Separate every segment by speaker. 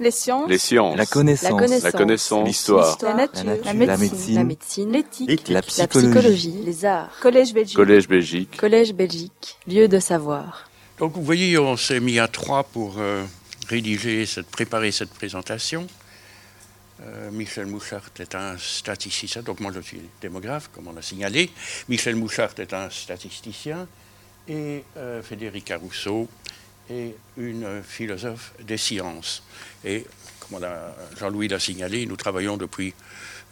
Speaker 1: Les sciences.
Speaker 2: Les sciences.
Speaker 3: La connaissance.
Speaker 4: La connaissance.
Speaker 2: La. L'histoire.
Speaker 1: La nature.
Speaker 3: La nature.
Speaker 4: La
Speaker 3: La
Speaker 4: médecine.
Speaker 1: La médecine. L'éthique.
Speaker 3: La
Speaker 4: La
Speaker 3: psychologie.
Speaker 4: psychologie. Les arts.
Speaker 1: Collège Belgique.
Speaker 2: Collège Belgique.
Speaker 4: Collège Belgique. Lieu de savoir.
Speaker 5: Donc vous voyez, on s'est mis à trois pour euh, rédiger, cette, préparer cette présentation. Euh, Michel Mouchard est un statisticien, donc moi je suis démographe, comme on l'a signalé. Michel Mouchard est un statisticien et euh, Frédéric Rousseau est une philosophe des sciences. Et comme Jean-Louis l'a signalé, nous travaillons depuis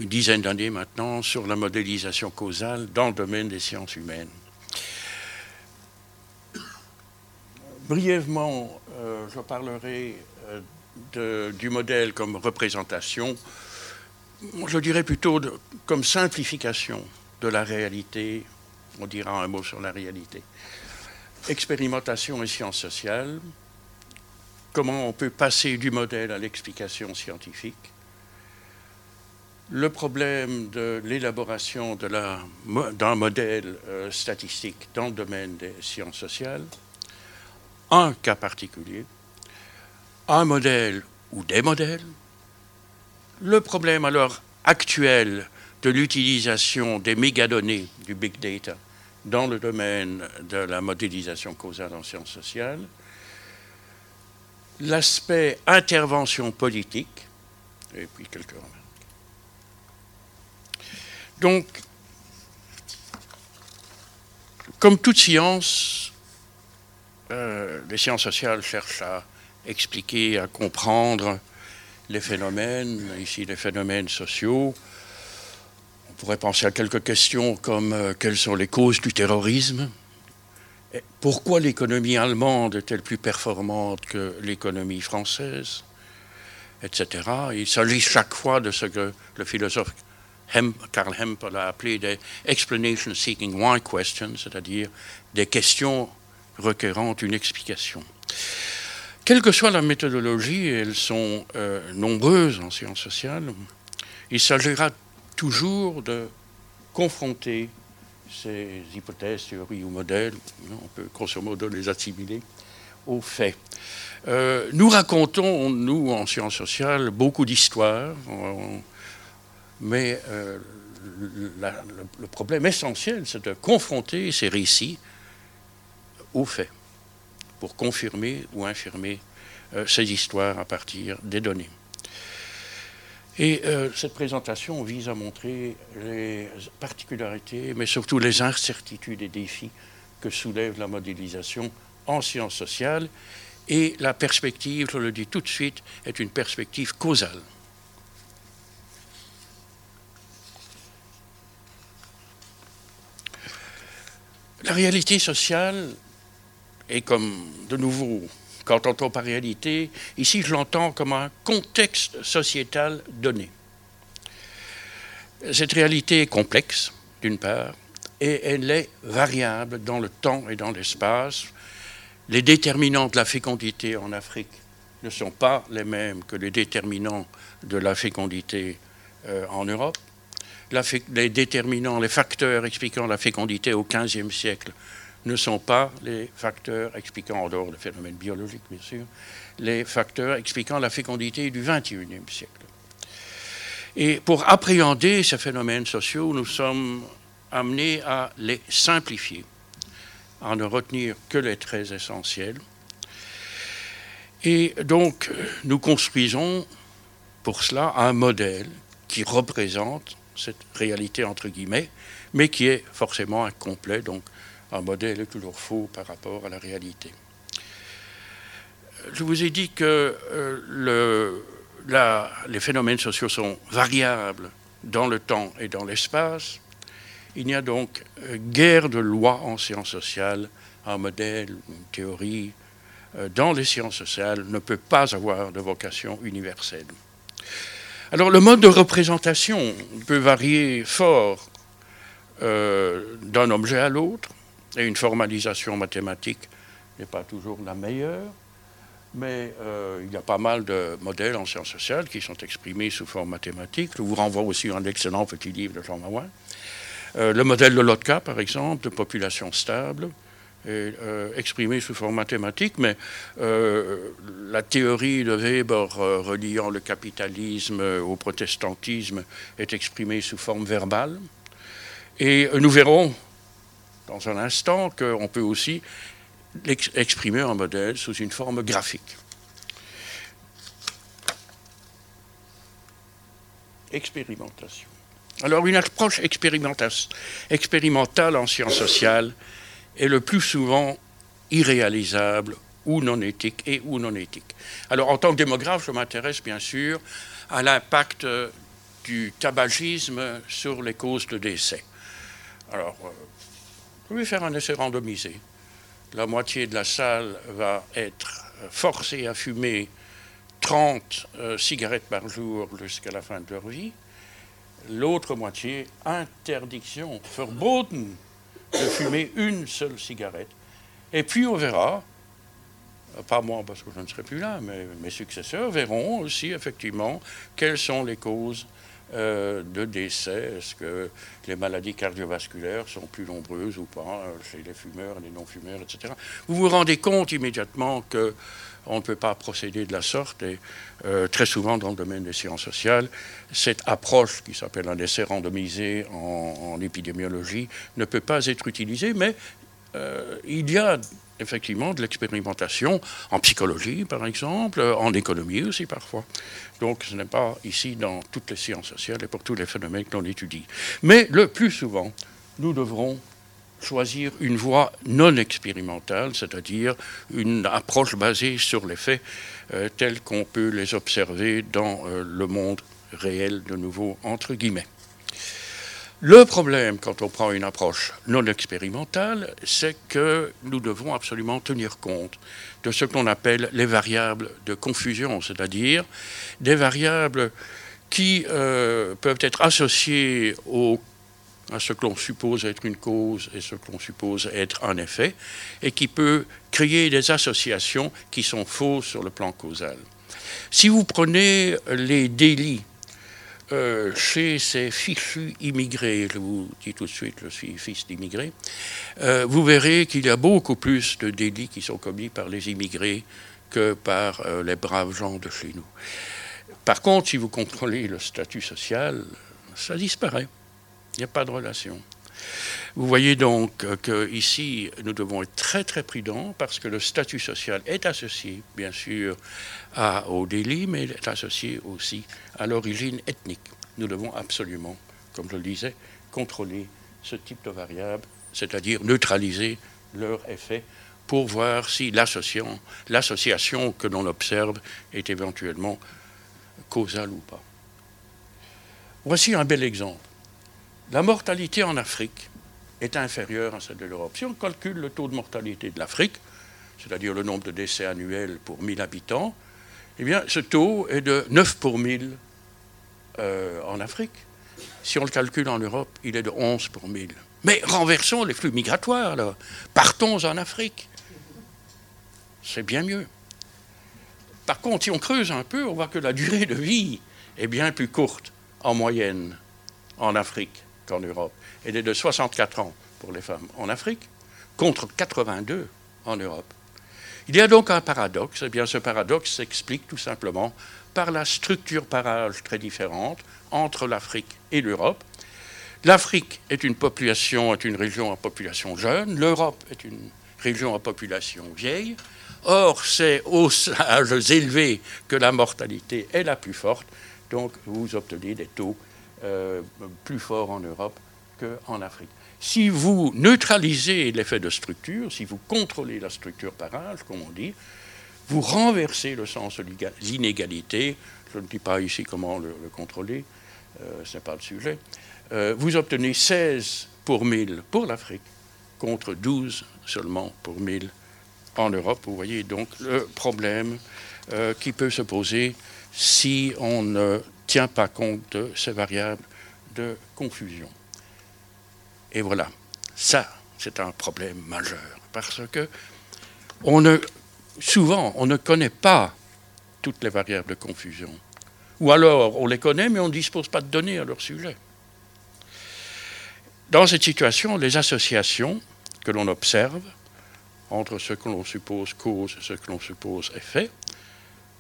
Speaker 5: une dizaine d'années maintenant sur la modélisation causale dans le domaine des sciences humaines. Brièvement, euh, je parlerai euh, du modèle comme représentation, je dirais plutôt comme simplification de la réalité, on dira un mot sur la réalité. Expérimentation et sciences sociales, comment on peut passer du modèle à l'explication scientifique, le problème de l'élaboration d'un modèle euh, statistique dans le domaine des sciences sociales, un cas particulier, un modèle ou des modèles, le problème alors actuel de l'utilisation des mégadonnées du big data dans le domaine de la modélisation causale en sciences sociales, l'aspect intervention politique, et puis quelques remarques. Donc, comme toute science, euh, les sciences sociales cherchent à expliquer, à comprendre les phénomènes, ici les phénomènes sociaux. Pourrait penser à quelques questions comme euh, quelles sont les causes du terrorisme Pourquoi l'économie allemande est-elle plus performante que l'économie française Etc. Il s'agit chaque fois de ce que le philosophe Karl Hempel a appelé des explanation seeking why questions, c'est-à-dire des questions requérant une explication. Quelle que soit la méthodologie, et elles sont euh, nombreuses en sciences sociales, il s'agira toujours de confronter ces hypothèses, théories ou modèles, on peut grosso modo les assimiler, aux faits. Euh, nous racontons, nous, en sciences sociales, beaucoup d'histoires, mais euh, le problème essentiel, c'est de confronter ces récits aux faits pour confirmer ou infirmer euh, ces histoires à partir des données. Et euh, cette présentation vise à montrer les particularités, mais surtout les incertitudes et défis que soulève la modélisation en sciences sociales. Et la perspective, je le dis tout de suite, est une perspective causale. La réalité sociale est comme, de nouveau, quand on entend par réalité, ici je l'entends comme un contexte sociétal donné. Cette réalité est complexe, d'une part, et elle est variable dans le temps et dans l'espace. Les déterminants de la fécondité en Afrique ne sont pas les mêmes que les déterminants de la fécondité euh, en Europe. Les déterminants, les facteurs expliquant la fécondité au XVe siècle ne sont pas les facteurs expliquant, en dehors de phénomènes biologiques bien sûr, les facteurs expliquant la fécondité du XXIe siècle. Et pour appréhender ces phénomènes sociaux, nous sommes amenés à les simplifier, à ne retenir que les traits essentiels. Et donc, nous construisons pour cela un modèle qui représente cette réalité entre guillemets, mais qui est forcément incomplet. Donc, un modèle est toujours faux par rapport à la réalité. Je vous ai dit que euh, les phénomènes sociaux sont variables dans le temps et dans l'espace. Il n'y a donc euh, guère de loi en sciences sociales. Un modèle, une théorie euh, dans les sciences sociales ne peut pas avoir de vocation universelle. Alors le mode de représentation peut varier fort d'un objet à l'autre, et une formalisation mathématique n'est pas toujours la meilleure, mais euh, il y a pas mal de modèles en sciences sociales qui sont exprimés sous forme mathématique. Je vous renvoie aussi à un excellent petit livre de Jean Marouin. Euh, le modèle de Lotka, par exemple, de population stable, est euh, exprimée sous forme mathématique, mais la théorie de Weber reliant le capitalisme au protestantisme est exprimée sous forme verbale. Et nous verrons dans un instant qu'on peut aussi exprimer un modèle sous une forme graphique. Expérimentation. Alors une approche expérimentale en sciences sociales est le plus souvent irréalisable ou non éthique et ou non éthique. Alors en tant que démographe, je m'intéresse bien sûr à l'impact du tabagisme sur les causes de décès. Alors, euh, je vais faire un essai randomisé. La moitié de la salle va être forcée à fumer 30 euh, cigarettes par jour jusqu'à la fin de leur vie l'autre moitié, interdiction, verboten de fumer une seule cigarette. Et puis on verra, pas moi parce que je ne serai plus là, mais mes successeurs verront aussi effectivement quelles sont les causes euh, de décès. Est-ce que les maladies cardiovasculaires sont plus nombreuses ou pas euh, chez les fumeurs les non-fumeurs, etc. Vous vous rendez compte immédiatement que on ne peut pas procéder de la sorte. Et euh, très souvent, dans le domaine des sciences sociales, cette approche qui s'appelle un essai randomisé en, épidémiologie ne peut pas être utilisée, mais euh, il y a effectivement de l'expérimentation en psychologie, par exemple, en économie aussi parfois. Donc ce n'est pas ici dans toutes les sciences sociales et pour tous les phénomènes que l'on étudie. Mais le plus souvent, nous devrons choisir une voie non expérimentale, c'est-à-dire une approche basée sur les faits euh, tels qu'on peut les observer dans euh, le monde réel, de nouveau, entre guillemets. Le problème, quand on prend une approche non expérimentale, c'est que nous devons absolument tenir compte de ce qu'on appelle les variables de confusion, c'est-à-dire des variables qui euh, peuvent être associées à ce que l'on suppose être une cause et ce que l'on suppose être un effet, et qui peut créer des associations qui sont fausses sur le plan causal. Si vous prenez les délits euh, chez ces fichus immigrés, je vous dis tout de suite, je suis fils d'immigrés, euh, vous verrez qu'il y a beaucoup plus de délits qui sont commis par les immigrés que par euh, les braves gens de chez nous. Par contre, si vous contrôlez le statut social, ça disparaît. Il n'y a pas de relation. Vous voyez donc qu'ici, nous devons être très très prudents parce que le statut social est associé, bien sûr, au délit, mais il est associé aussi à l'origine ethnique. Nous devons absolument, comme je le disais, contrôler ce type de variables, c'est-à-dire neutraliser leur effet pour voir si l'association que l'on observe est éventuellement causale ou pas. Voici un bel exemple. La mortalité en Afrique est inférieure à celle de l'Europe. Si on calcule le taux de mortalité de l'Afrique, c'est-à-dire le nombre de décès annuels pour 1000 habitants, eh bien, ce taux est de 9 pour 1000 euh, en Afrique. Si on le calcule en Europe, il est de 11 pour 1000. Mais renversons les flux migratoires, là. Partons en Afrique. C'est bien mieux. Par contre, si on creuse un peu, on voit que la durée de vie est bien plus courte en moyenne en Afrique en Europe. Elle est de 64 ans pour les femmes en Afrique, contre 82 en Europe. Il y a donc un paradoxe. Eh bien, ce paradoxe s'explique tout simplement par la structure parage très différente entre l'Afrique et l'Europe. L'Afrique est une population, est une région à population jeune. L'Europe est une région à population vieille. Or, c'est aux âges élevés que la mortalité est la plus forte. Donc, vous obtenez des taux euh, plus fort en Europe qu'en Afrique. Si vous neutralisez l'effet de structure, si vous contrôlez la structure parage, comme on dit, vous renversez le sens de l'inégalité. Je ne dis pas ici comment le, contrôler, euh, ce n'est pas le sujet. Euh, vous obtenez 16 pour 1000 pour l'Afrique, contre 12 seulement pour 1000 en Europe. Vous voyez donc le problème qui peut se poser si on ne tient pas compte de ces variables de confusion. Et voilà, ça, c'est un problème majeur, parce que souvent, on ne connaît pas toutes les variables de confusion. Ou alors, on les connaît, mais on ne dispose pas de données à leur sujet. Dans cette situation, les associations que l'on observe entre ce que l'on suppose cause et ce que l'on suppose effet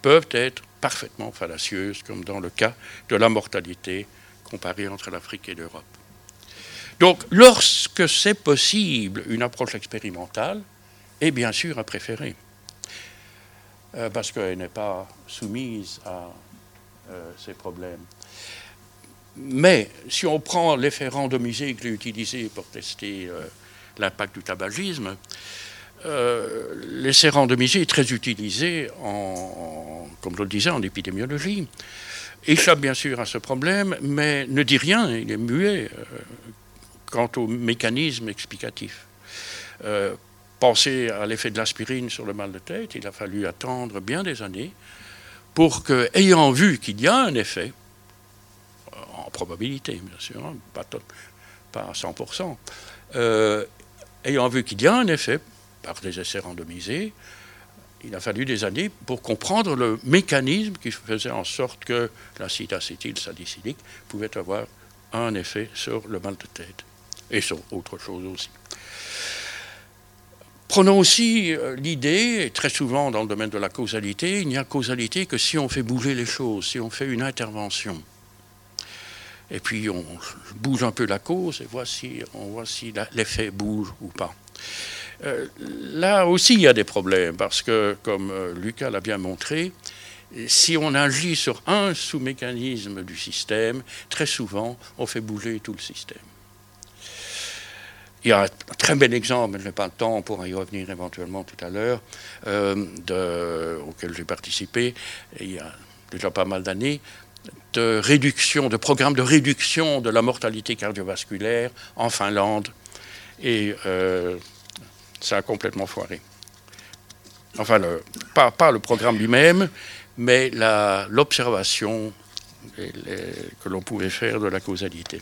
Speaker 5: peuvent être parfaitement fallacieuses, comme dans le cas de la mortalité comparée entre l'Afrique et l'Europe. Donc, lorsque c'est possible, une approche expérimentale est bien sûr à préférer, euh, parce qu'elle n'est pas soumise à euh, ces problèmes. Mais si on prend l'effet randomisé que j'ai utilisé pour tester euh, l'impact du tabagisme, euh, l'essai randomisé est très utilisé, en, comme je le disais, en épidémiologie. Échappe bien sûr à ce problème, mais ne dit rien, il est muet euh, quant au mécanisme explicatif. Euh, pensez à l'effet de l'aspirine sur le mal de tête, il a fallu attendre bien des années pour que, ayant vu qu'il y a un effet, en probabilité bien sûr, hein, pas, pas à 100%, ayant vu qu'il y a un effet, par des essais randomisés, il a fallu des années pour comprendre le mécanisme qui faisait en sorte que l'acide acétylsalicylique pouvait avoir un effet sur le mal de tête et sur autre chose aussi. Prenons aussi euh, l'idée, très souvent dans le domaine de la causalité, il n'y a causalité que si on fait bouger les choses, si on fait une intervention. Et puis on bouge un peu la cause et on voit si l'effet bouge ou pas. Euh, là aussi, il y a des problèmes, parce que, comme euh, Lucas l'a bien montré, si on agit sur un sous-mécanisme du système, très souvent, on fait bouger tout le système. Il y a un très bel exemple, mais je n'ai pas le temps pour y revenir éventuellement tout à l'heure, euh, auquel j'ai participé il y a déjà pas mal d'années, de réduction, de programme de réduction de la mortalité cardiovasculaire en Finlande. Et ça a complètement foiré. Enfin, pas, le programme lui-même, mais l'observation que l'on pouvait faire de la causalité.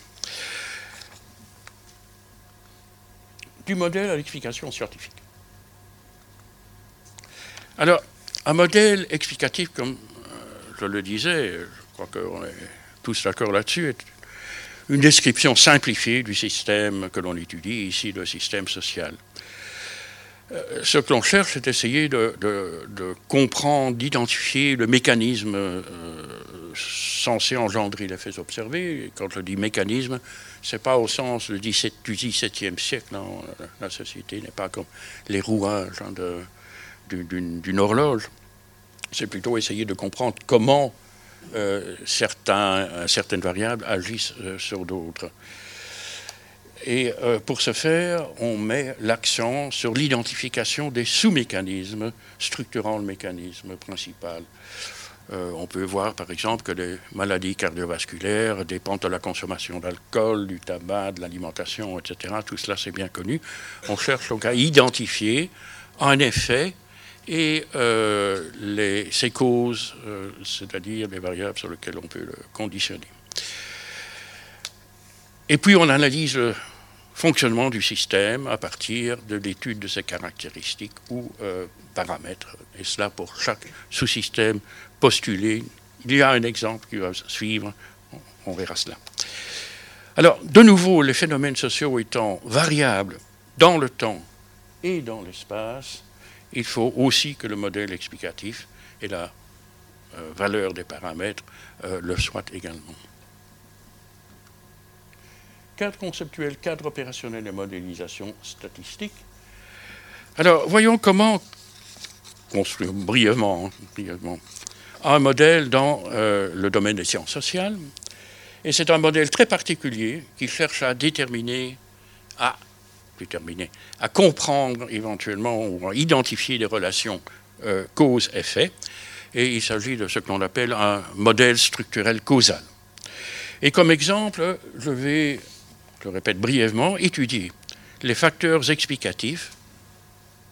Speaker 5: Du modèle à l'explication scientifique. Alors, un modèle explicatif, comme euh, je le disais, je crois qu'on est tous d'accord là-dessus, est une description simplifiée du système que l'on étudie, ici le système social. Euh, ce que l'on cherche, c'est d'essayer de, comprendre, d'identifier le mécanisme euh, censé engendrer les faits observés. quand je dis mécanisme, ce n'est pas au sens du XVIIe siècle. Hein. La société n'est pas comme les rouages hein, d'une horloge. C'est plutôt essayer de comprendre comment euh, certaines variables agissent sur d'autres. Et euh, pour ce faire, on met l'accent sur l'identification des sous-mécanismes structurant le mécanisme principal. Euh, on peut voir par exemple que les maladies cardiovasculaires dépendent de la consommation d'alcool, du tabac, de l'alimentation, etc. Tout cela c'est bien connu. On cherche donc à identifier un effet et euh, les, ses causes, c'est-à-dire les variables sur lesquelles on peut le conditionner. Et puis on analyse fonctionnement du système à partir de l'étude de ses caractéristiques ou euh, paramètres. Et cela pour chaque sous-système postulé. Il y a un exemple qui va suivre, on verra cela. Alors, de nouveau, les phénomènes sociaux étant variables dans le temps et dans l'espace, il faut aussi que le modèle explicatif et la euh, valeur des paramètres euh, le soient également cadre conceptuel, cadre opérationnel et modélisation statistique. Alors, voyons comment construire brièvement, brièvement un modèle dans euh, le domaine des sciences sociales. Et c'est un modèle très particulier qui cherche à déterminer, à à comprendre éventuellement ou à identifier des relations euh, cause-effet. Et il s'agit de ce que l'on appelle un modèle structurel causal. Et comme exemple, je vais je répète brièvement, étudier les facteurs explicatifs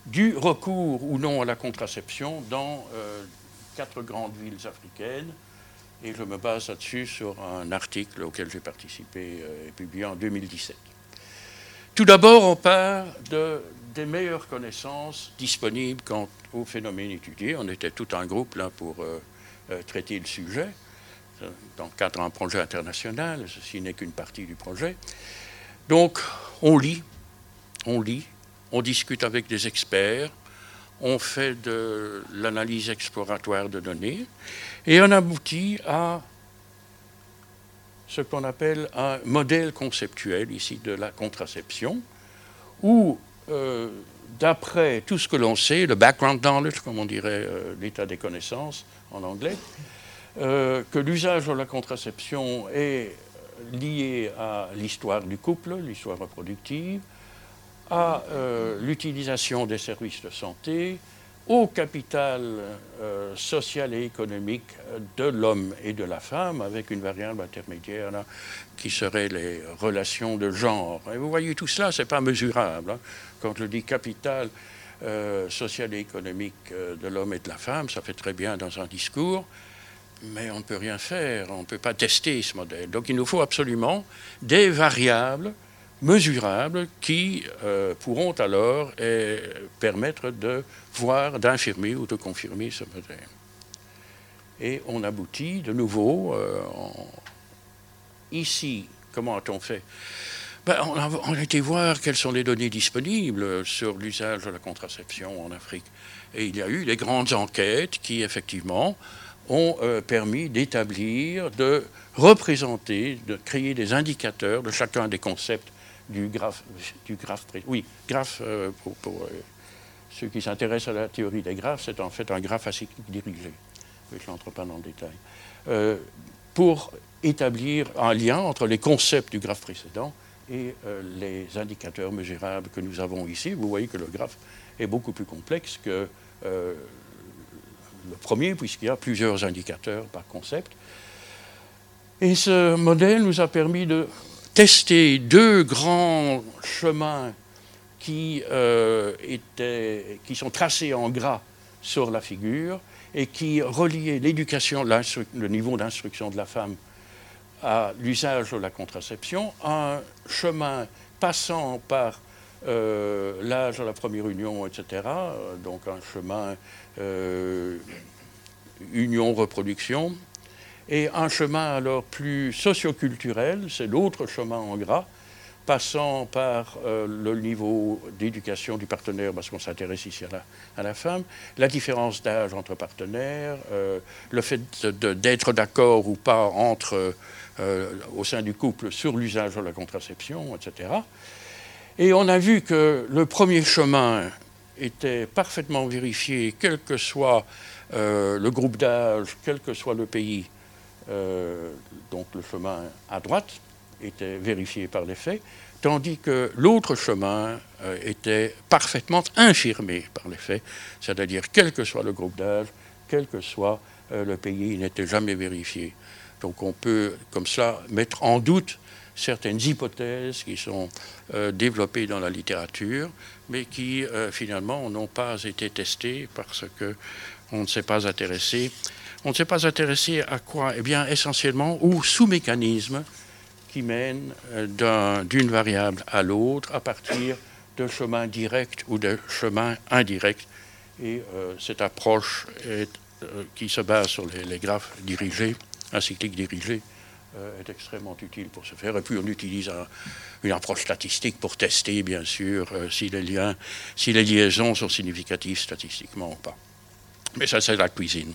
Speaker 5: du recours ou non à la contraception dans euh, quatre grandes villes africaines. Et je me base là-dessus sur un article auquel j'ai participé euh, et publié en 2017. Tout d'abord, on part de, des meilleures connaissances disponibles quant au phénomène étudié. On était tout un groupe là pour euh, traiter le sujet dans le cadre d'un projet international. Ceci n'est qu'une partie du projet. Donc, on lit, on lit, on discute avec des experts, on fait de l'analyse exploratoire de données, et on aboutit à ce qu'on appelle un modèle conceptuel ici de la contraception, où, euh, d'après tout ce que l'on sait, le background knowledge, comme on dirait euh, l'état des connaissances en anglais, euh, que l'usage de la contraception est lié à l'histoire du couple, l'histoire reproductive, à l'utilisation des services de santé, au capital euh, social et économique de l'homme et de la femme, avec une variable intermédiaire qui serait les relations de genre. Et vous voyez, tout cela, ce n'est pas mesurable. Hein. Quand je dis capital euh, social et économique euh, de l'homme et de la femme, ça fait très bien dans un discours, mais on ne peut rien faire, on ne peut pas tester ce modèle. Donc il nous faut absolument des variables mesurables qui euh, pourront alors euh, permettre de voir, d'infirmer ou de confirmer ce modèle. Et on aboutit de nouveau, euh, ici, comment a-t-on fait? Ben, on, a, on, a, été voir quelles sont les données disponibles sur l'usage de la contraception en Afrique. Et il y a eu des grandes enquêtes qui, effectivement, ont permis d'établir, de représenter, de créer des indicateurs de chacun des concepts du graphe, du oui, graphe euh, pour, euh, ceux qui s'intéressent à la théorie des graphes, c'est en fait un graphe acyclique dirigé. Je n'entre pas dans le détail. Euh, pour établir un lien entre les concepts du graphe précédent et les indicateurs mesurables que nous avons ici. Vous voyez que le graphe est beaucoup plus complexe que le premier, puisqu'il y a plusieurs indicateurs par concept. Et ce modèle nous a permis de testé deux grands chemins qui, euh, étaient, qui sont tracés en gras sur la figure et qui reliaient l'éducation, le niveau d'instruction de la femme à l'usage de la contraception, un chemin passant par euh, l'âge de la première union, etc., donc un chemin euh, union-reproduction, et un chemin alors plus socioculturel, c'est l'autre chemin en gras, passant par euh, le niveau d'éducation du partenaire, parce qu'on s'intéresse ici à la, femme, la différence d'âge entre partenaires, euh, le fait d'être d'accord ou pas entre, euh, au sein du couple sur l'usage de la contraception, etc. Et on a vu que le premier chemin était parfaitement vérifié, quel que soit le groupe d'âge, quel que soit le pays, euh, donc le chemin à droite était vérifié par les faits, tandis que l'autre chemin euh, était parfaitement infirmé par les faits, c'est-à-dire quel que soit le groupe d'âge, quel que soit euh, le pays, il n'était jamais vérifié. Donc on peut comme ça mettre en doute certaines hypothèses qui sont développées dans la littérature, mais qui finalement n'ont pas été testées parce qu'on ne s'est pas intéressé on ne s'est pas intéressé à quoi? Eh bien, essentiellement aux sous-mécanismes qui mènent euh, d'une variable à l'autre à partir de chemins directs ou de chemins indirects. Et euh, cette approche euh, qui se base sur les, graphes dirigés, un cyclique dirigé, est extrêmement utile pour ce faire. Et puis on utilise une approche statistique pour tester, bien sûr, si les liens, si les liaisons sont significatives statistiquement ou pas. Mais ça, c'est la cuisine.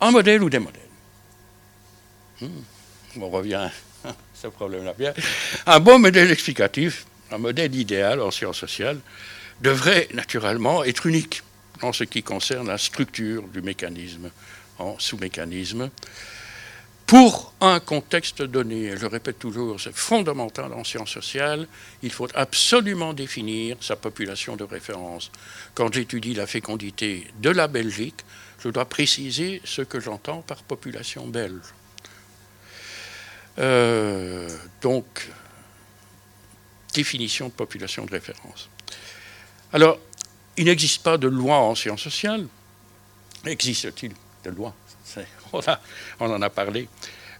Speaker 5: un modèle ou des modèles? Hmm. On revient à ce problème-là. Un bon modèle explicatif, un modèle idéal en sciences sociales, devrait naturellement être unique en ce qui concerne la structure du mécanisme en sous-mécanisme. Pour un contexte donné, je répète toujours, c'est fondamental en sciences sociales, il faut absolument définir sa population de référence. Quand j'étudie la fécondité de la Belgique, je dois préciser ce que j'entends par population belge. Euh, donc, définition de population de référence. Alors, il n'existe pas de loi en sciences sociales. Existe-t-il de loi on, en a parlé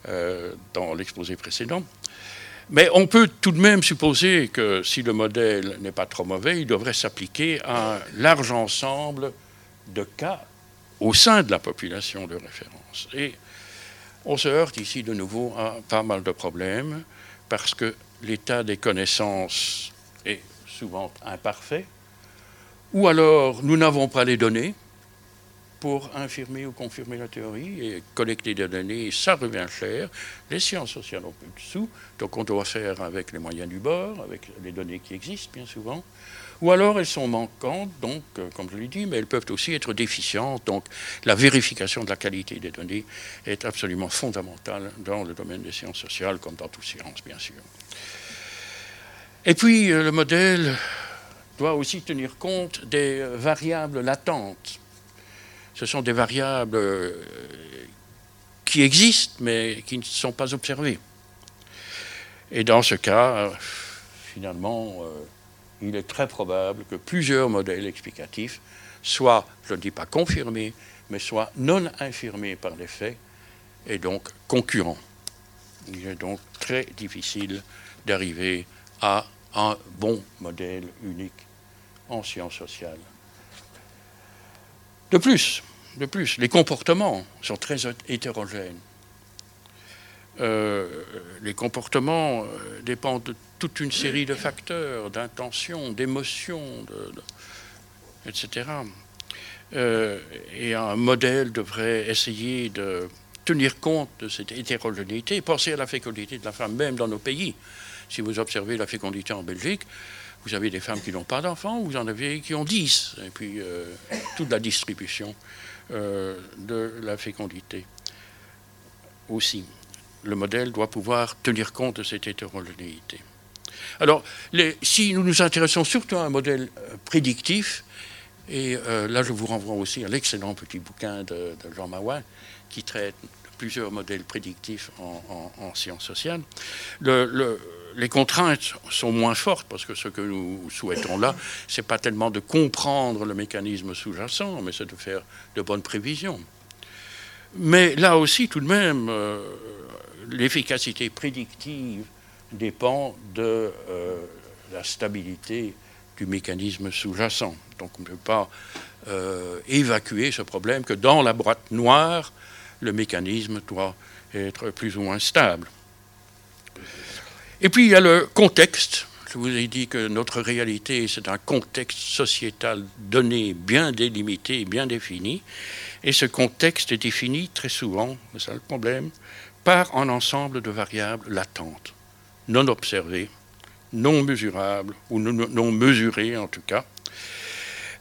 Speaker 5: euh, dans l'exposé précédent. Mais on peut tout de même supposer que si le modèle n'est pas trop mauvais, il devrait s'appliquer à un large ensemble de cas au sein de la population de référence. Et on se heurte ici de nouveau à pas mal de problèmes, parce que l'état des connaissances est souvent imparfait, ou alors nous n'avons pas les données pour infirmer ou confirmer la théorie et collecter des données, ça revient cher. Les sciences sociales ont peu de sous, donc on doit faire avec les moyens du bord, avec les données qui existent bien souvent. Ou alors elles sont manquantes, donc, euh, comme je l'ai dit, mais elles peuvent aussi être déficientes. Donc la vérification de la qualité des données est absolument fondamentale dans le domaine des sciences sociales, comme dans toutes sciences, bien sûr. Et puis euh, le modèle doit aussi tenir compte des variables latentes ce sont des variables euh, qui existent mais qui ne sont pas observées. Et dans ce cas, finalement, euh, il est très probable que plusieurs modèles explicatifs soient, je ne dis pas confirmés, mais soient non infirmés par les faits et donc concurrents. Il est donc très difficile d'arriver à un bon modèle unique en sciences sociales. De plus, les comportements sont très hétérogènes. Euh, les comportements euh, dépendent de toute une série de facteurs, d'intentions, d'émotions, etc. Euh, et un modèle devrait essayer de tenir compte de cette hétérogénéité. Pensez à la fécondité de la femme, même dans nos pays. Si vous observez la fécondité en Belgique, vous avez des femmes qui n'ont pas d'enfants, vous en avez qui ont 10, et puis toute la distribution euh, de la fécondité. Aussi, le modèle doit pouvoir tenir compte de cette hétérogénéité. Alors, si nous nous intéressons surtout à un modèle euh, prédictif, et euh, là je vous renvoie aussi à l'excellent petit bouquin de, Jean Maouin qui traite plusieurs modèles prédictifs en, sciences sociales, le, les contraintes sont moins fortes parce que ce que nous souhaitons là, c'est pas tellement de comprendre le mécanisme sous-jacent, mais c'est de faire de bonnes prévisions. Mais là aussi, tout de même, euh, l'efficacité prédictive dépend de euh, la stabilité du mécanisme sous-jacent. Donc on ne peut pas euh, évacuer ce problème que dans la boîte noire, le mécanisme doit être plus ou moins stable. Et puis il y a le contexte. Je vous ai dit que notre réalité, c'est un contexte sociétal donné, bien délimité, bien défini. Et ce contexte est défini très souvent, c'est ça le problème, par un ensemble de variables latentes, non observées, non mesurables, ou non, mesurées en tout cas.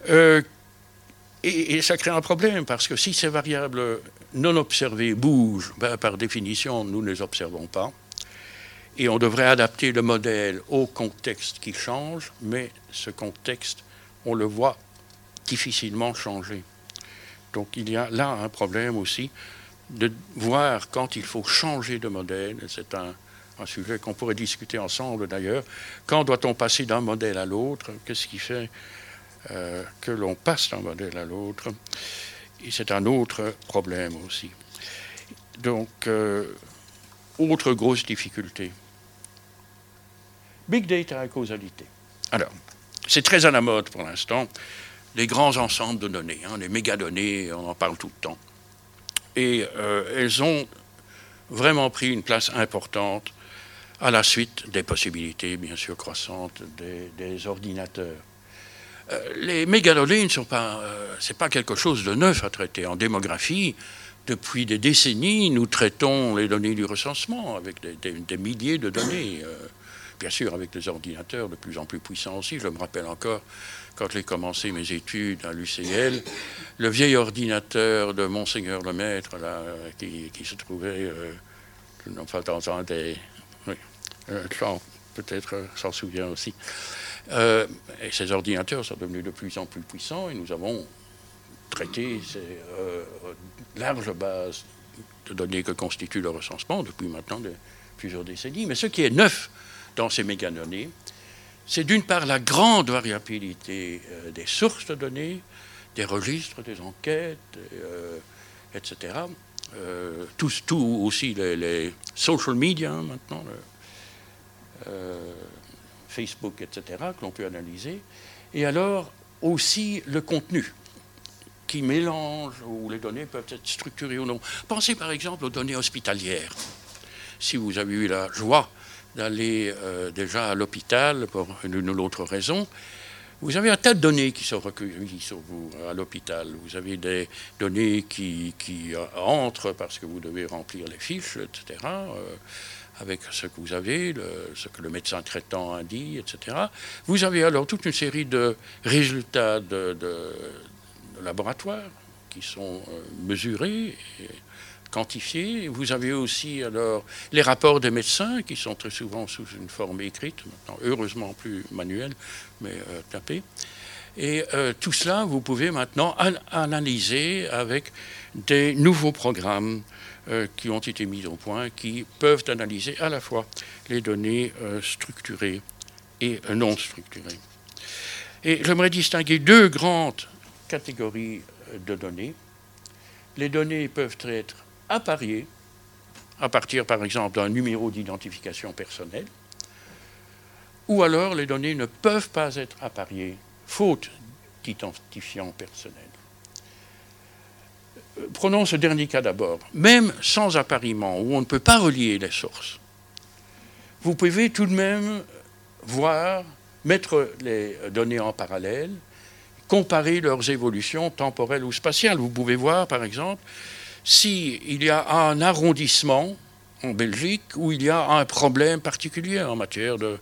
Speaker 5: Euh, et, ça crée un problème, parce que si ces variables non observées bougent, ben, par définition, nous ne les observons pas et on devrait adapter le modèle au contexte qui change, mais ce contexte, on le voit difficilement changer. Donc il y a là un problème aussi de voir quand il faut changer de modèle, c'est un, sujet qu'on pourrait discuter ensemble d'ailleurs, quand doit-on passer d'un modèle à l'autre, qu'est-ce qui fait euh, que l'on passe d'un modèle à l'autre, et c'est un autre problème aussi. Donc, euh, autre grosse difficulté. Big data et causalité. Alors, c'est très à la mode pour l'instant, les grands ensembles de données, hein, les mégadonnées, on en parle tout le temps. Et euh, elles ont vraiment pris une place importante à la suite des possibilités, bien sûr, croissantes des, ordinateurs. Euh, les mégadonnées ne sont pas, euh, c'est pas quelque chose de neuf à traiter. En démographie, depuis des décennies, nous traitons les données du recensement avec des, milliers de données bien sûr avec des ordinateurs de plus en plus puissants aussi. Je me rappelle encore, quand j'ai commencé mes études à l'UCL, le vieil ordinateur de Monseigneur le Maître, là, qui, se trouvait, euh, pas dans un des... Oui, euh, peut-être euh, s'en souvient aussi. Euh, et ces ordinateurs sont devenus de plus en plus puissants et nous avons traité ces larges bases de données que constitue le recensement depuis maintenant plusieurs décennies. Mais ce qui est neuf dans ces mégadonnées, c'est d'une part la grande variabilité euh, des sources de données, des registres, des enquêtes, euh, etc. Euh, tout, aussi les, social media maintenant, Facebook, etc., que l'on peut analyser. Et alors aussi le contenu qui mélange, où les données peuvent être structurées ou non. Pensez par exemple aux données hospitalières. Si vous avez eu la joie d'aller déjà à l'hôpital pour une ou l'autre raison, vous avez un tas de données qui sont recueillies sur vous à l'hôpital. Vous avez des données qui, entrent parce que vous devez remplir les fiches, etc., euh, avec ce que vous avez, ce que le médecin traitant a dit, etc. Vous avez alors toute une série de résultats de, laboratoire qui sont euh, mesurés. Et, quantifié. Vous avez aussi alors les rapports des médecins qui sont très souvent sous une forme écrite, maintenant heureusement plus manuelle, mais euh, tapée. Et euh, tout cela, vous pouvez maintenant analyser avec des nouveaux programmes euh, qui ont été mis au point, qui peuvent analyser à la fois les données structurées et non structurées. Et j'aimerais distinguer deux grandes catégories de données. Les données peuvent être apparier à partir par exemple d'un numéro d'identification personnelle, ou alors les données ne peuvent pas être appariées faute d'identifiant personnel. Euh, prenons ce dernier cas d'abord. Même sans appariement, où on ne peut pas relier les sources, vous pouvez tout de même voir, mettre les données en parallèle, comparer leurs évolutions temporelles ou spatiales. Vous pouvez voir, par exemple, s'il y a un arrondissement en Belgique où il y a un problème particulier en matière de,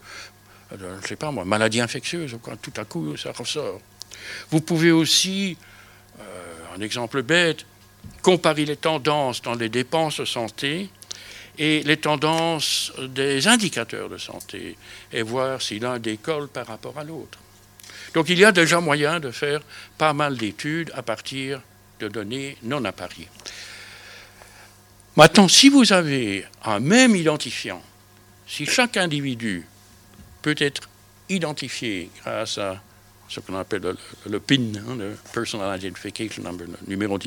Speaker 5: je ne sais pas moi, maladie infectieuse, tout à coup ça ressort. Vous pouvez aussi, euh, un exemple bête, comparer les tendances dans les dépenses de santé et les tendances des indicateurs de santé et voir si l'un décolle par rapport à l'autre. Donc il y a déjà moyen de faire pas mal d'études à partir de données non appariées. Maintenant, si vous avez un même identifiant, si chaque individu peut être identifié grâce à ce qu'on appelle le, PIN, hein, le Personal Identification Number, le numéro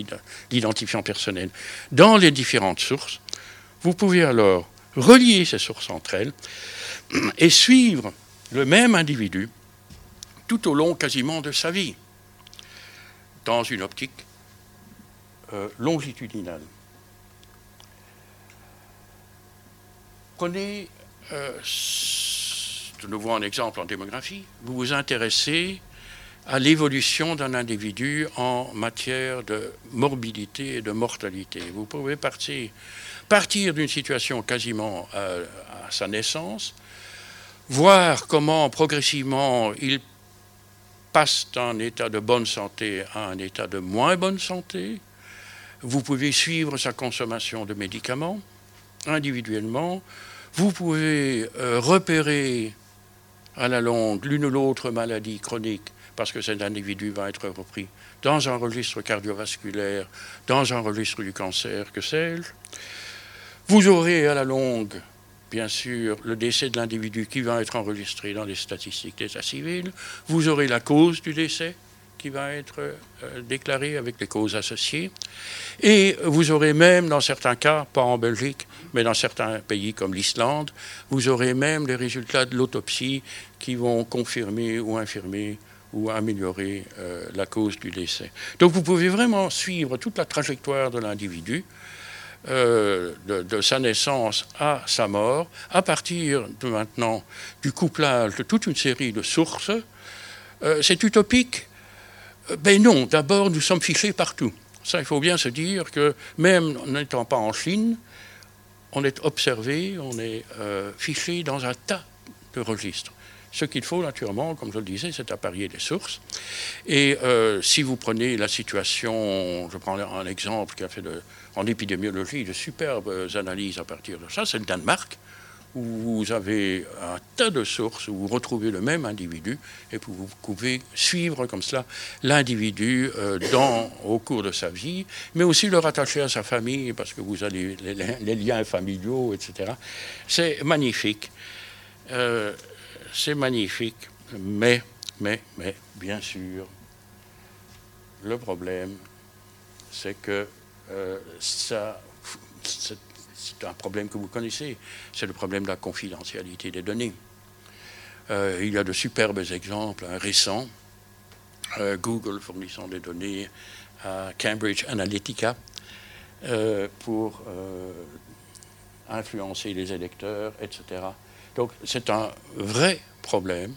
Speaker 5: d'identifiant personnel, dans les différentes sources, vous pouvez alors relier ces sources entre elles et suivre le même individu tout au long quasiment de sa vie, dans une optique euh, longitudinale. Prenez euh, de nouveau un exemple en démographie. Vous vous intéressez à l'évolution d'un individu en matière de morbidité et de mortalité. Vous pouvez partir, partir d'une situation quasiment euh, à sa naissance, voir comment progressivement il passe d'un état de bonne santé à un état de moins bonne santé. Vous pouvez suivre sa consommation de médicaments individuellement. Vous pouvez euh, repérer à la longue l'une ou l'autre maladie chronique parce que cet individu va être repris dans un registre cardiovasculaire, dans un registre du cancer, que sais-je. Vous aurez à la longue, bien sûr, le décès de l'individu qui va être enregistré dans les statistiques d'état civil. Vous aurez la cause du décès qui va être euh, déclarée avec les causes associées. Et vous aurez même, dans certains cas, pas en Belgique, mais dans certains pays comme l'Islande, vous aurez même les résultats de l'autopsie qui vont confirmer ou infirmer ou améliorer euh, la cause du décès. Donc vous pouvez vraiment suivre toute la trajectoire de l'individu, euh, de, sa naissance à sa mort, à partir de maintenant du couplage de toute une série de sources. C'est utopique Ben non, d'abord nous sommes fichés partout. Ça, il faut bien se dire que même n'étant pas en Chine, on est observé, on est euh, fiché dans un tas de registres. Ce qu'il faut, naturellement, comme je le disais, c'est apparier des sources. Et euh, si vous prenez la situation, je prends un exemple qui a fait en épidémiologie de superbes analyses à partir de ça, c'est le Danemark où vous avez un tas de sources, où vous retrouvez le même individu, et vous pouvez suivre comme cela l'individu euh, au cours de sa vie, mais aussi le rattacher à sa famille, parce que vous avez les, liens familiaux, etc. C'est magnifique. Euh, c'est magnifique, mais, mais, mais, bien sûr, le problème, c'est que euh, ça, c'est un problème que vous connaissez, c'est le problème de la confidentialité des données. Euh, il y a de superbes exemples hein, récents. Euh, Google fournissant des données à Cambridge Analytica euh, pour influencer les électeurs, etc. Donc c'est un vrai problème,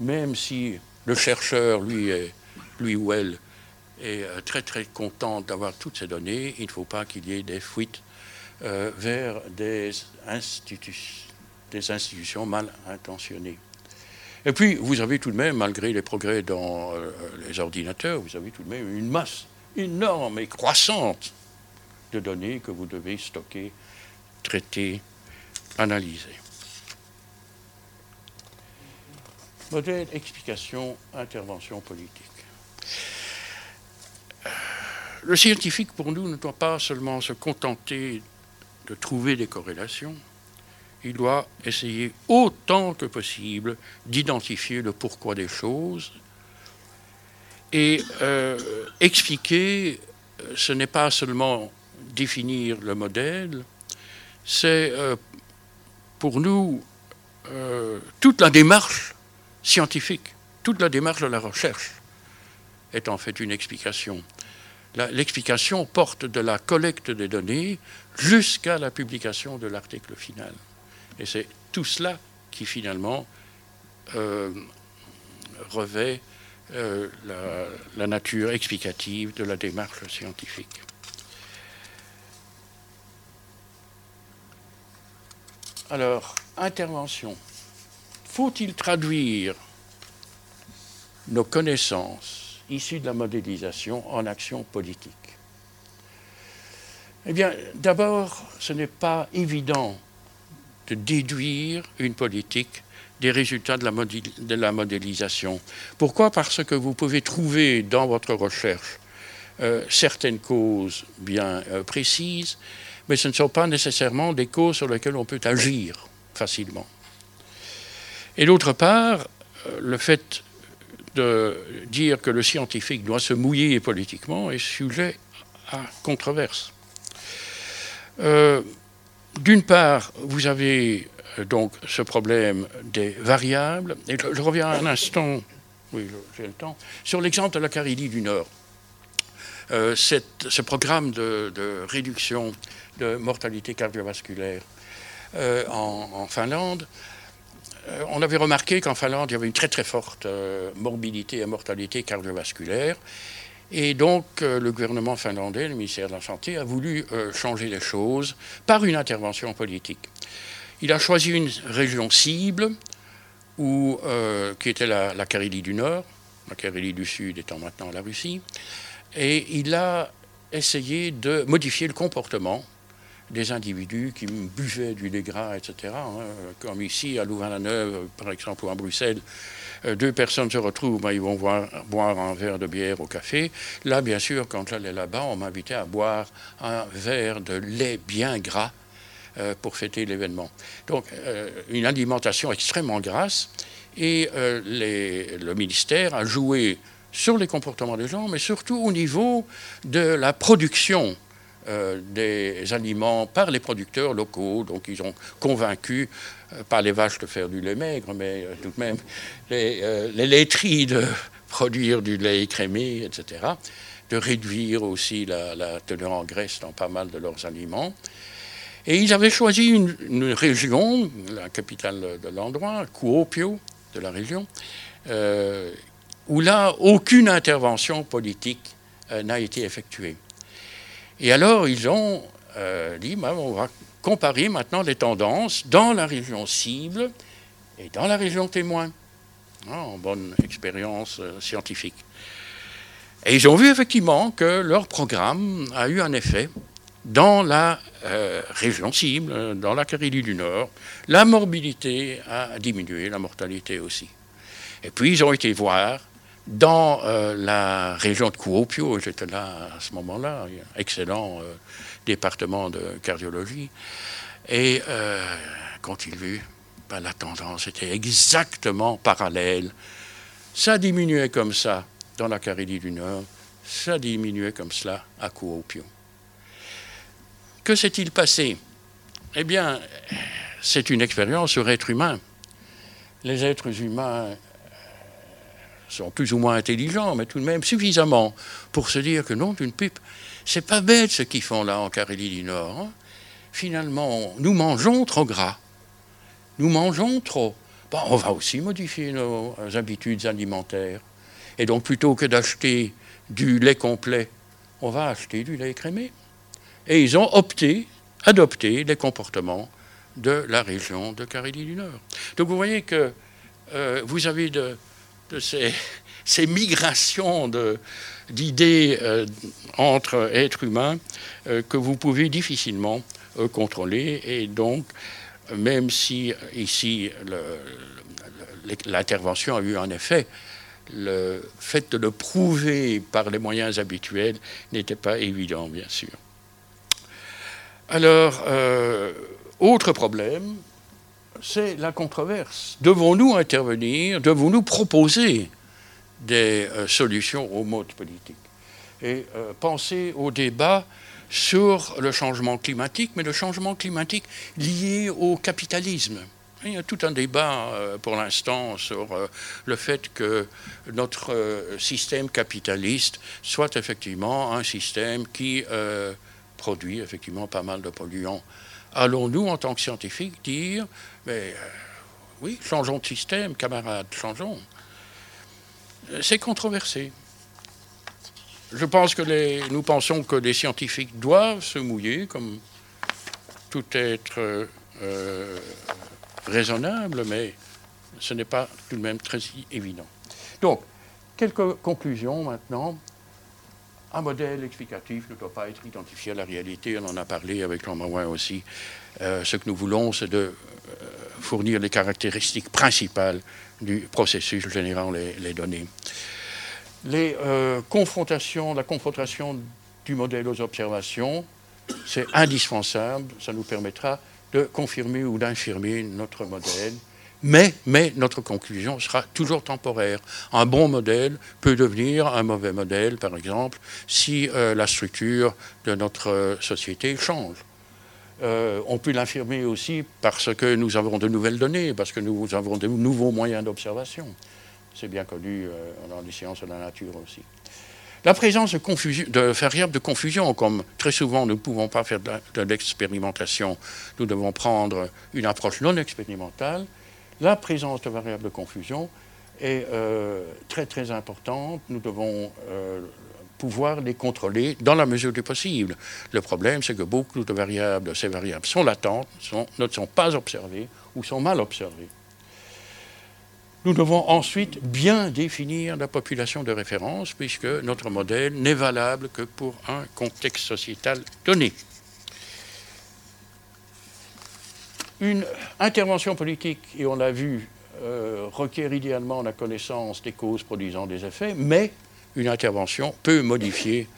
Speaker 5: même si le chercheur, lui, lui ou elle, est très très content d'avoir toutes ces données, il ne faut pas qu'il y ait des fuites euh, vers des, institutions mal intentionnées. Et puis, vous avez tout de même, malgré les progrès dans euh, les ordinateurs, vous avez tout de même une masse énorme et croissante de données que vous devez stocker, traiter, analyser. Modèle, explication, intervention politique. Le scientifique, pour nous, ne doit pas seulement se contenter de trouver des corrélations, il doit essayer autant que possible d'identifier le pourquoi des choses et euh, expliquer, euh, ce n'est pas seulement définir le modèle, c'est euh, pour nous toute la démarche scientifique, toute la démarche de la recherche est en fait une explication. L'explication porte de la collecte des données jusqu'à la publication de l'article final. Et c'est tout cela qui finalement euh, revêt euh, la, nature explicative de la démarche scientifique. Alors, intervention. Faut-il traduire nos connaissances issues de la modélisation en action politique Eh bien, d'abord, ce n'est pas évident de déduire une politique des résultats de la, de la modélisation. Pourquoi? Parce que vous pouvez trouver dans votre recherche euh, certaines causes bien euh, précises, mais ce ne sont pas nécessairement des causes sur lesquelles on peut agir facilement. Et d'autre part, euh, le fait de dire que le scientifique doit se mouiller politiquement est sujet à controverse. D'une part, vous avez euh, donc ce problème des variables. Et je, reviens un instant, sur l'exemple de la Carélie du Nord. Euh, ce programme de, réduction de mortalité cardiovasculaire euh, en, Finlande, on avait remarqué qu'en Finlande, il y avait une très très forte morbidité et mortalité cardiovasculaire. Et donc, euh, le gouvernement finlandais, le ministère de la Santé, a voulu euh, changer les choses par une intervention politique. Il a choisi une région cible, euh, qui était la, la, Carélie du Nord, la Carélie du Sud étant maintenant la Russie, et il a essayé de modifier le comportement des individus qui buvaient du lait gras, etc. Comme ici à Louvain-la-Neuve, par exemple, ou à Bruxelles, euh, deux personnes se retrouvent, ben, ils vont boire un verre de bière au café. Là, bien sûr, quand j'allais là-bas, on m'invitait à boire un verre de lait bien gras euh, pour fêter l'événement. Donc, euh, une alimentation extrêmement grasse. Et le ministère a joué sur les comportements des gens, mais surtout au niveau de la production des aliments par les producteurs locaux. Donc ils ont convaincu euh, pas les vaches de faire du lait maigre, mais euh, tout de même les, euh, laiteries de produire du lait écrémé, etc., de réduire aussi la, teneur en graisse dans pas mal de leurs aliments. Et ils avaient choisi une, région, la capitale de l'endroit, Kuopio, de la région, où là, aucune intervention politique n'a été effectuée. Et alors, ils ont dit, bah, on va comparer maintenant les tendances dans la région cible et dans la région témoin, hein, en bonne expérience euh, scientifique. Et ils ont vu effectivement que leur programme a eu un effet dans la euh, région cible, dans la Carélie du Nord. La morbidité a diminué, la mortalité aussi. Et puis ils ont été voir dans euh, la région de Kuopio, j'étais là à ce moment-là, excellent département de cardiologie. Et euh, quand il vu, ben, la tendance était exactement parallèle. Ça diminuait comme ça dans la Carélie du Nord, ça diminuait comme cela à Kuopio. Que s'est-il passé? Eh bien, c'est une expérience sur être humain. Les êtres humains euh, sont plus ou moins intelligents, mais tout de même suffisamment pour se dire que non, d'une pipe, c'est pas bête ce qu'ils font là en Carélie du Nord. Hein. Finalement, nous mangeons trop gras. nous mangeons trop. on va aussi modifier nos habitudes alimentaires. Et donc plutôt que d'acheter du lait complet, on va acheter du lait écrémé. Et ils ont opté, adopté les comportements de la région de Carélie du Nord. Donc vous voyez que euh, vous avez de, ces, migrations d'idées euh, entre êtres humains euh, que vous pouvez difficilement contrôler. Et donc, même si ici l'intervention a eu un effet, le fait de le prouver par les moyens habituels n'était pas évident, bien sûr. Alors, autre problème, c'est la controverse. Devons-nous intervenir Devons-nous proposer des euh, solutions au mode politique Et euh, penser au débat sur le changement climatique, mais le changement climatique lié au capitalisme. Il y a tout un débat euh, pour l'instant sur le fait que notre système capitaliste soit effectivement un système qui produit effectivement pas mal de polluants allons-nous, en tant que scientifiques, dire, mais euh, oui, changeons de système, camarades, changeons C'est controversé. Je pense que les, nous pensons que les scientifiques doivent se mouiller, comme tout être euh, raisonnable, mais ce n'est pas tout de même très évident. Donc, quelques conclusions maintenant un modèle explicatif ne doit pas être identifié à la réalité. On en a parlé avec Jean Marouin aussi. Euh, ce que nous voulons, c'est de euh, fournir les caractéristiques principales du processus générant les, données. Euh, la confrontation du modèle aux observations, c'est indispensable. Ça nous permettra de confirmer ou d'infirmer notre modèle mais, notre conclusion sera toujours temporaire. Un bon modèle peut devenir un mauvais modèle, par exemple, si euh, la structure de notre euh, société change. Euh, on peut l'infirmer aussi parce que nous avons de nouvelles données, parce que nous avons de nouveaux moyens d'observation. C'est bien connu dans les sciences de la nature aussi. La présence de, de, variables de confusion, comme très souvent nous ne pouvons pas faire de l'expérimentation, nous devons prendre une approche non expérimentale, la présence de variables de confusion est euh, très très importante. Nous devons euh, pouvoir les contrôler dans la mesure du possible. Le problème, c'est que beaucoup de variables, ces variables sont latentes, ne sont pas observées ou sont mal observées. Nous devons ensuite bien définir la population de référence, puisque notre modèle n'est valable que pour un contexte sociétal donné. Une intervention politique, et on l'a vu, euh, requiert idéalement la connaissance des causes produisant des effets, mais une intervention peut modifier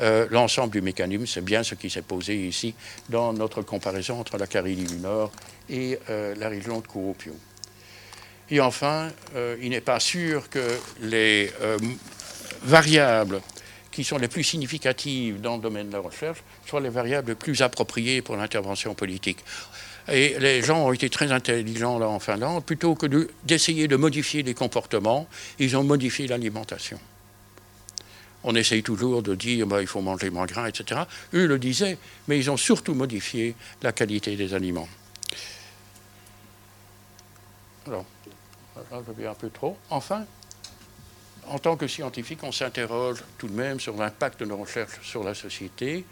Speaker 5: euh, l'ensemble du mécanisme. C'est bien ce qui s'est posé ici dans notre comparaison entre la Carélie du Nord et euh, la région de Kuopio. Et enfin, il n'est pas sûr que les variables qui sont les plus significatives dans le domaine de la recherche soient les variables les plus appropriées pour l'intervention politique. Et les gens ont été très intelligents là en Finlande. Plutôt que d'essayer de, modifier les comportements, ils ont modifié l'alimentation. On essaye toujours de dire bah, il faut manger moins gras, etc. Eux le disaient, mais ils ont surtout modifié la qualité des aliments. Alors, là, je vais un peu trop. Enfin, en tant que scientifique, on s'interroge tout de même sur l'impact de nos recherches sur la société.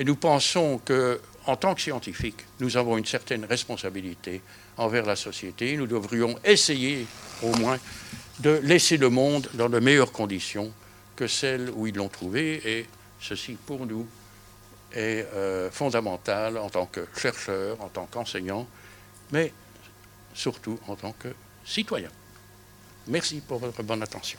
Speaker 5: Et nous pensons que en tant que scientifiques, nous avons une certaine responsabilité envers la société. Nous devrions essayer au moins de laisser le monde dans de meilleures conditions que celles où ils l'ont trouvé. Et ceci, pour nous, est euh, fondamental en tant que chercheurs, en tant qu'enseignants, mais surtout en tant que citoyens. Merci pour votre bonne attention.